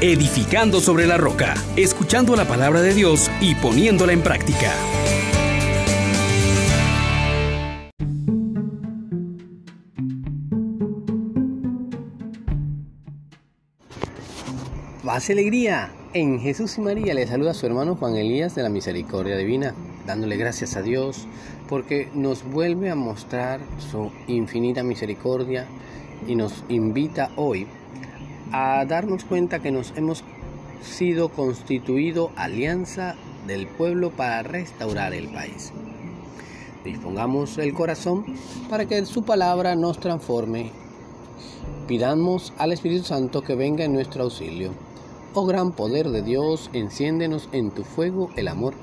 edificando sobre la roca, escuchando la palabra de Dios y poniéndola en práctica. Paz alegría. En Jesús y María le saluda su hermano Juan Elías de la Misericordia Divina, dándole gracias a Dios porque nos vuelve a mostrar su infinita misericordia y nos invita hoy a darnos cuenta que nos hemos sido constituido alianza del pueblo para restaurar el país. Dispongamos el corazón para que su palabra nos transforme. Pidamos al Espíritu Santo que venga en nuestro auxilio. Oh gran poder de Dios, enciéndenos en tu fuego el amor.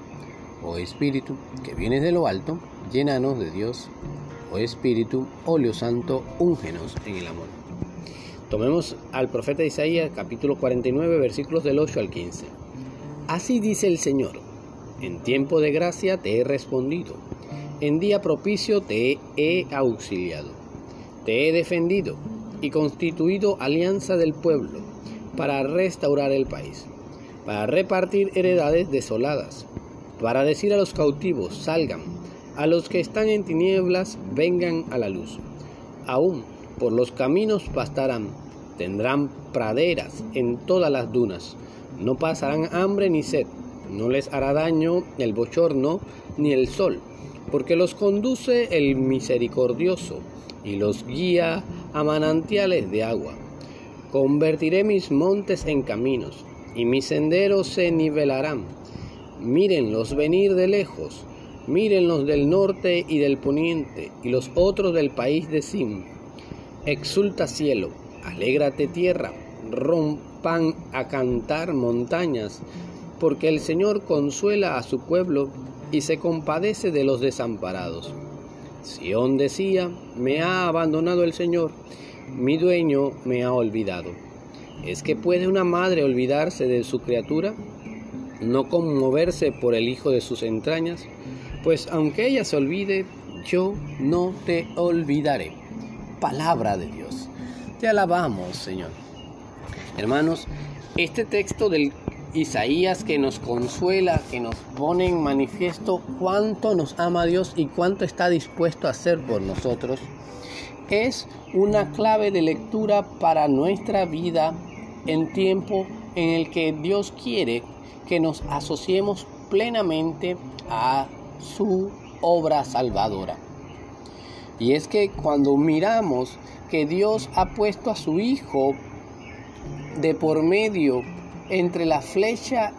Oh Espíritu, que vienes de lo alto, llénanos de Dios. Oh Espíritu, óleo santo, úngenos en el amor. Tomemos al profeta Isaías capítulo 49 versículos del 8 al 15. Así dice el Señor, en tiempo de gracia te he respondido, en día propicio te he auxiliado, te he defendido y constituido alianza del pueblo para restaurar el país, para repartir heredades desoladas, para decir a los cautivos salgan, a los que están en tinieblas vengan a la luz. Aún por los caminos pastarán, tendrán praderas en todas las dunas, no pasarán hambre ni sed, no les hará daño el bochorno ni el sol, porque los conduce el misericordioso y los guía a manantiales de agua. Convertiré mis montes en caminos, y mis senderos se nivelarán. Mírenlos venir de lejos, mírenlos del norte y del poniente, y los otros del país de Sim Exulta cielo, alégrate tierra, rompan a cantar montañas, porque el Señor consuela a su pueblo y se compadece de los desamparados. Sión decía, me ha abandonado el Señor, mi dueño me ha olvidado. ¿Es que puede una madre olvidarse de su criatura? ¿No conmoverse por el hijo de sus entrañas? Pues aunque ella se olvide, yo no te olvidaré palabra de Dios. Te alabamos, Señor. Hermanos, este texto del Isaías que nos consuela, que nos pone en manifiesto cuánto nos ama Dios y cuánto está dispuesto a hacer por nosotros, es una clave de lectura para nuestra vida en tiempo en el que Dios quiere que nos asociemos plenamente a su obra salvadora. Y es que cuando miramos que Dios ha puesto a su Hijo de por medio entre la flecha,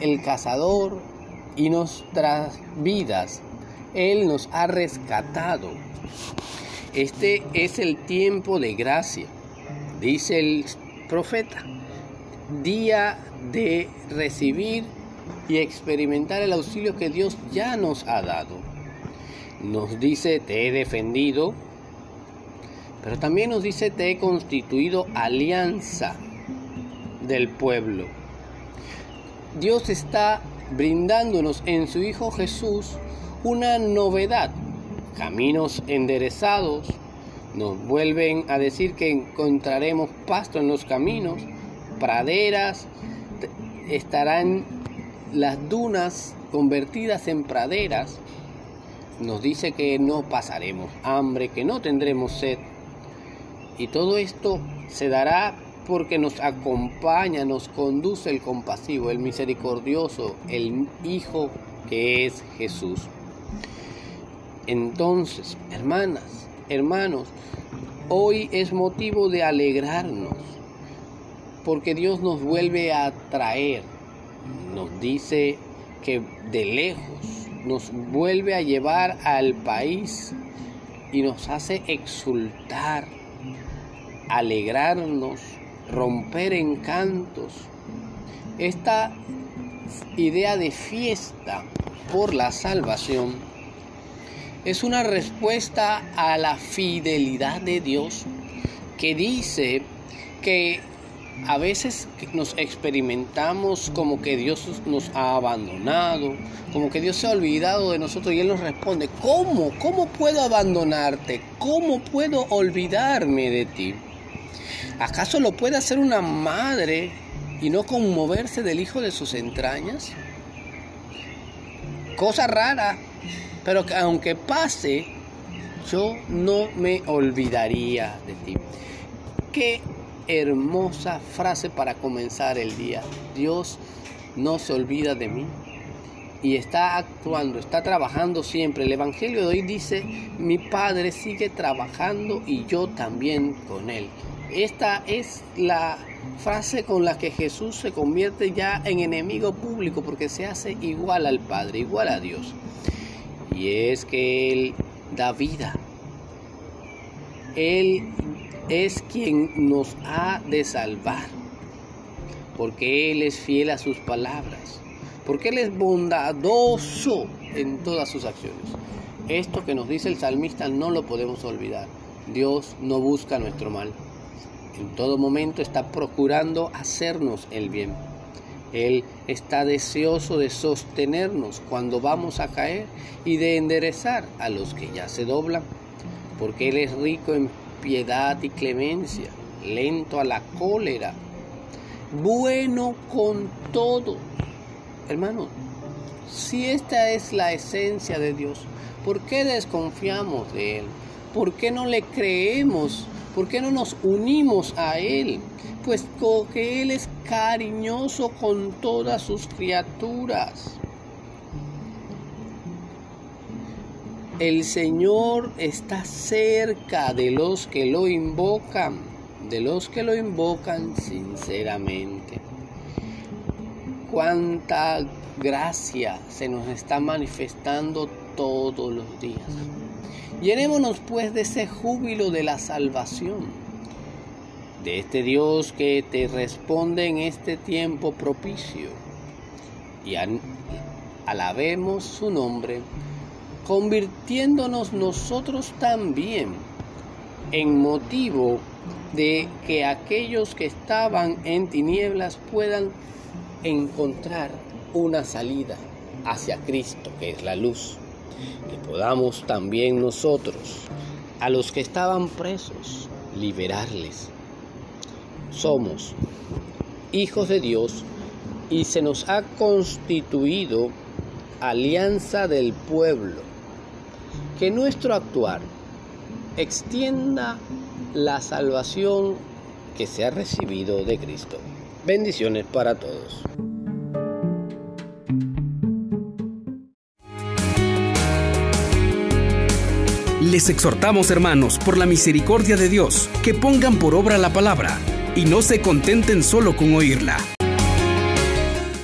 el cazador y nuestras vidas, Él nos ha rescatado. Este es el tiempo de gracia, dice el profeta, día de recibir y experimentar el auxilio que Dios ya nos ha dado nos dice, te he defendido, pero también nos dice, te he constituido alianza del pueblo. Dios está brindándonos en su Hijo Jesús una novedad, caminos enderezados, nos vuelven a decir que encontraremos pasto en los caminos, praderas, estarán las dunas convertidas en praderas, nos dice que no pasaremos hambre, que no tendremos sed. Y todo esto se dará porque nos acompaña, nos conduce el compasivo, el misericordioso, el Hijo que es Jesús. Entonces, hermanas, hermanos, hoy es motivo de alegrarnos, porque Dios nos vuelve a traer, nos dice que de lejos nos vuelve a llevar al país y nos hace exultar, alegrarnos, romper encantos. Esta idea de fiesta por la salvación es una respuesta a la fidelidad de Dios que dice que a veces nos experimentamos como que Dios nos ha abandonado, como que Dios se ha olvidado de nosotros y Él nos responde, ¿cómo? ¿Cómo puedo abandonarte? ¿Cómo puedo olvidarme de ti? ¿Acaso lo puede hacer una madre y no conmoverse del hijo de sus entrañas? Cosa rara, pero que aunque pase, yo no me olvidaría de ti. Qué hermosa frase para comenzar el día. Dios no se olvida de mí y está actuando, está trabajando siempre. El Evangelio de hoy dice, mi Padre sigue trabajando y yo también con él. Esta es la frase con la que Jesús se convierte ya en enemigo público porque se hace igual al Padre, igual a Dios. Y es que Él da vida. Él es quien nos ha de salvar, porque Él es fiel a sus palabras porque Él es bondadoso en todas sus acciones. Esto que nos dice el salmista no lo podemos olvidar. Dios no busca nuestro mal. En todo momento está procurando hacernos el bien. Él está deseoso de sostenernos cuando vamos a caer y de enderezar a los que ya se doblan, porque Él es rico en piedad y clemencia, lento a la cólera, bueno con todo Hermano, si esta es la esencia de Dios, ¿por qué desconfiamos de Él? ¿Por qué no le creemos? ¿Por qué no nos unimos a Él? Pues porque Él es cariñoso con todas sus criaturas. El Señor está cerca de los que lo invocan, de los que lo invocan sinceramente cuánta gracia se nos está manifestando todos los días. Llenémonos pues de ese júbilo de la salvación, de este Dios que te responde en este tiempo propicio. Y alabemos su nombre, convirtiéndonos nosotros también en motivo de que aquellos que estaban en tinieblas puedan encontrar una salida hacia Cristo, que es la luz. Que podamos también nosotros, a los que estaban presos, liberarles. Somos hijos de Dios y se nos ha constituido alianza del pueblo. Que nuestro actuar extienda la salvación que se ha recibido de Cristo. Bendiciones para todos. Les exhortamos, hermanos, por la misericordia de Dios, que pongan por obra la palabra y no se contenten solo con oírla.